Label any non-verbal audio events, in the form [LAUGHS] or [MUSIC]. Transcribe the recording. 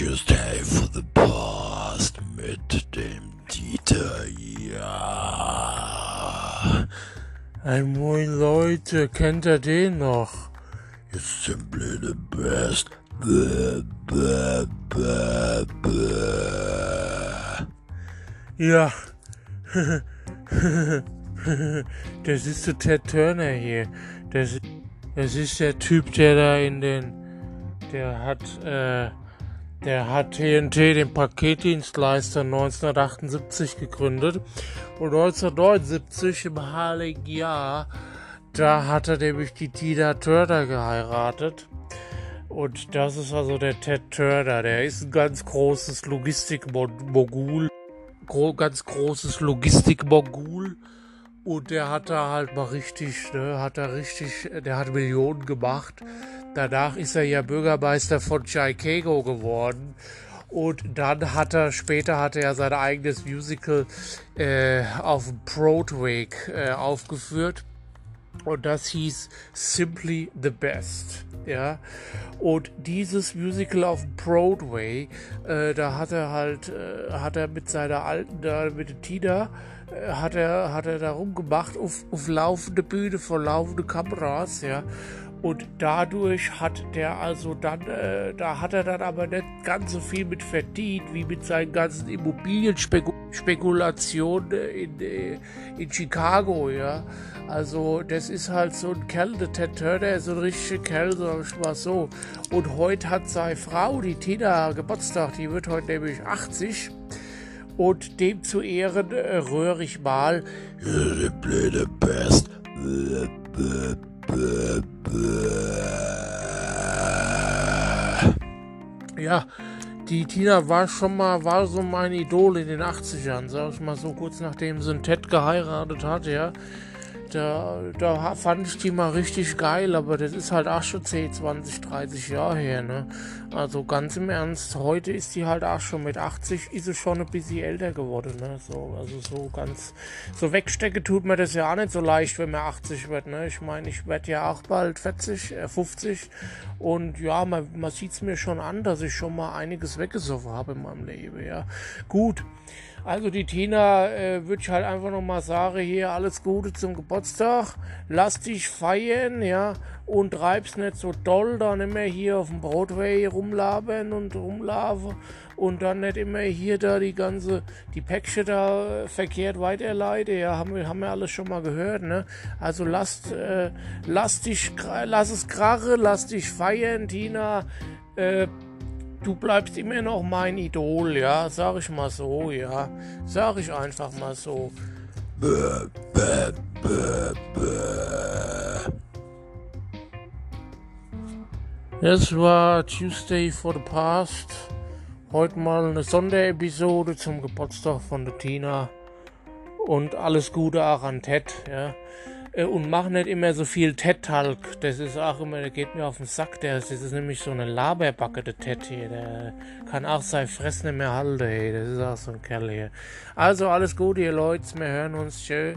Tuesday for the Past mit dem Dieter, ja. Ein Moin Leute, kennt ihr den noch? It's simply the best. Bäh, bäh, bäh, bäh. Ja. [LAUGHS] das ist der Ted Turner hier. Das, das ist der Typ, der da in den. Der hat, äh, der hat TNT, den Paketdienstleister, 1978 gegründet. Und 1979 im Heiligen Jahr, da hat er nämlich die Tina Turner geheiratet. Und das ist also der Ted Turner. Der ist ein ganz großes Logistikmogul. Gro ganz großes Logistikmogul. Und der hat da halt mal richtig, ne, hat da richtig, der hat Millionen gemacht. Danach ist er ja Bürgermeister von Chicago geworden. Und dann hat er, später hat er ja sein eigenes Musical äh, auf Broadway äh, aufgeführt. Und das hieß Simply the Best. Ja. Und dieses Musical auf Broadway, äh, da hat er halt, äh, hat er mit seiner alten, da mit Tina, äh, hat er, hat er da rumgemacht auf, auf laufende Bühne vor laufende Kameras, ja. Und dadurch hat der also dann, äh, da hat er dann aber nicht ganz so viel mit verdient, wie mit seinen ganzen Immobilienspekulationen in, äh, in Chicago, ja. Also, das ist halt so ein Kerl, der Ted Turner ist so ein richtiger Kerl, sag ich mal so. Und heute hat seine Frau, die Tina, Geburtstag, die wird heute nämlich 80. Und dem zu Ehren äh, rühre ich mal. Simply the best. Ja, die Tina war schon mal, war so mein Idol in den 80ern, sag ich mal so, kurz nachdem sie einen Ted geheiratet hat, ja. Da, da fand ich die mal richtig geil, aber das ist halt auch schon 10, 20, 30 Jahre her, ne? Also ganz im Ernst, heute ist die halt auch schon mit 80, ist sie schon ein bisschen älter geworden, ne? So, also so ganz, so wegstecken tut mir das ja auch nicht so leicht, wenn man 80 wird, ne? Ich meine, ich werde ja auch bald 40, äh, 50 und ja, man, man sieht es mir schon an, dass ich schon mal einiges weggesoffen habe in meinem Leben, ja. Gut. Also die Tina äh, würde ich halt einfach nochmal sagen, hier alles Gute zum Geburtstag, lass dich feiern, ja, und treib's nicht so doll, dann immer hier auf dem Broadway rumlabern und rumlaufen und dann nicht immer hier da die ganze, die Päckchen da verkehrt weiterleiten, ja, haben wir, haben wir alles schon mal gehört, ne, also lass, äh, lass dich, lass es krache, lass dich feiern, Tina, äh, du bleibst immer noch mein Idol, ja, sag ich mal so, ja, sag ich einfach mal so. Bäh, bäh, bäh, bäh. Das war Tuesday for the Past. Heute mal eine Sonderepisode zum Geburtstag von der Tina. Und alles Gute auch an Ted, ja. Äh, und mach nicht immer so viel Ted-Talk. Das ist auch immer, der geht mir auf den Sack. Der, das ist nämlich so eine Laberbacke, der Ted hier. Der kann auch sein Fressen nicht mehr halten, hey. Das ist auch so ein Kerl hier. Also alles Gute, ihr Leute. Wir hören uns. Tschö.